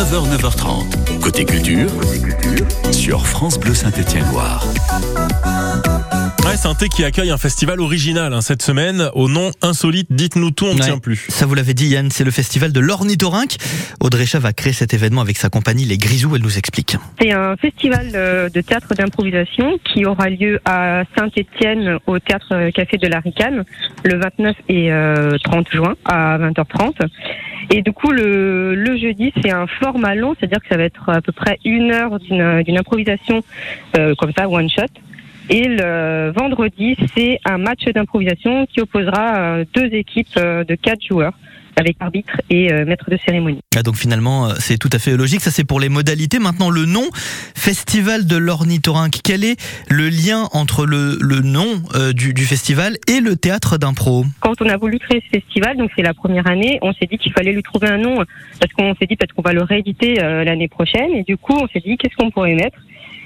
9h, 9h30. Côté culture, sur France Bleu Saint-Étienne-Loire. Ouais, Saint-Étienne qui accueille un festival original hein, cette semaine au nom insolite. Dites-nous tout, on ne Ouais. tient plus. Ça vous l'avez dit Yann, c'est le festival de l'ornithorynque. Audrey Chav a créé cet événement avec sa compagnie Les Grisous, elle nous explique. C'est un festival euh, de théâtre d'improvisation qui aura lieu à Saint-Étienne au théâtre euh, Café de la Ricane le 29 et euh, 30 juin à 20h30. Et du coup, le, jeudi, c'est un format long, c'est-à-dire que ça va être à peu près une heure d'une d'une improvisation euh, comme ça, one shot. Et le vendredi, c'est un match d'improvisation qui opposera euh, deux équipes euh, de quatre joueurs avec arbitre et euh, maître de cérémonie. Ah, donc finalement, c'est tout à fait logique. Ça, c'est pour les modalités. Maintenant, le nom, Festival de l'ornithorynque. Quel est le lien entre le, le nom euh, du, du festival et le théâtre d'impro? Quand on a voulu créer ce festival, donc c'est la première année, on s'est dit qu'il fallait lui trouver un nom parce qu'on s'est dit peut-être qu'on va le rééditer euh, l'année prochaine et du coup on s'est dit qu'est-ce qu'on pourrait mettre?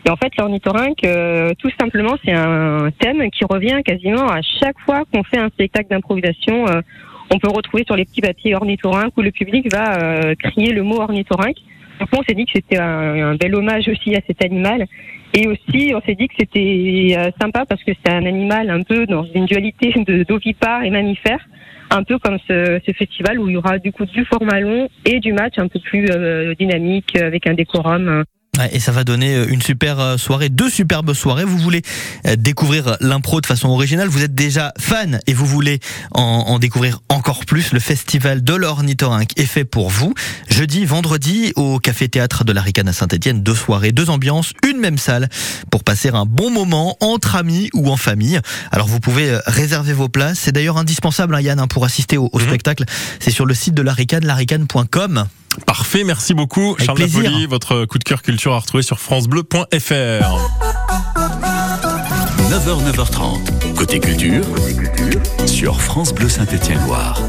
Et en fait l'ornithorynque, euh, tout simplement c'est un thème qui revient quasiment à chaque fois qu'on fait un spectacle d'improvisation. euh, on peut retrouver sur les petits papiers ornithorynque où le public va euh, crier le mot ornithorynque. Donc on s'est dit que c'était un, bel hommage aussi à cet animal. Et aussi, on s'est dit que c'était euh, sympa parce que c'est un animal un peu dans une dualité d'ovipare et mammifère, un peu comme ce, ce festival où il y aura du coup du format long et du match un peu plus euh, dynamique avec un décorum. Et ça va donner euh, une super euh, soirée, deux superbes soirées. Vous voulez euh, découvrir l'impro de façon originale, vous êtes déjà fan et vous voulez en, en découvrir encore plus. Le festival de l'ornithorynque est fait pour vous. Jeudi, vendredi, au Café Théâtre de la Ricane à Saint-Etienne, deux soirées, deux ambiances, une même salle pour passer un bon moment entre amis ou en famille. Alors vous pouvez euh, réserver vos places. C'est d'ailleurs indispensable, hein, Yann, hein, pour assister au, au Mhm. spectacle. C'est sur le site de la Ricane, laricane.com. Parfait, merci beaucoup. Avec Charles plaisir. Napoli, votre coup de cœur culture à retrouver sur FranceBleu.fr. 9h, 9h30. Côté culture, sur France Bleu Saint-Étienne-Loire.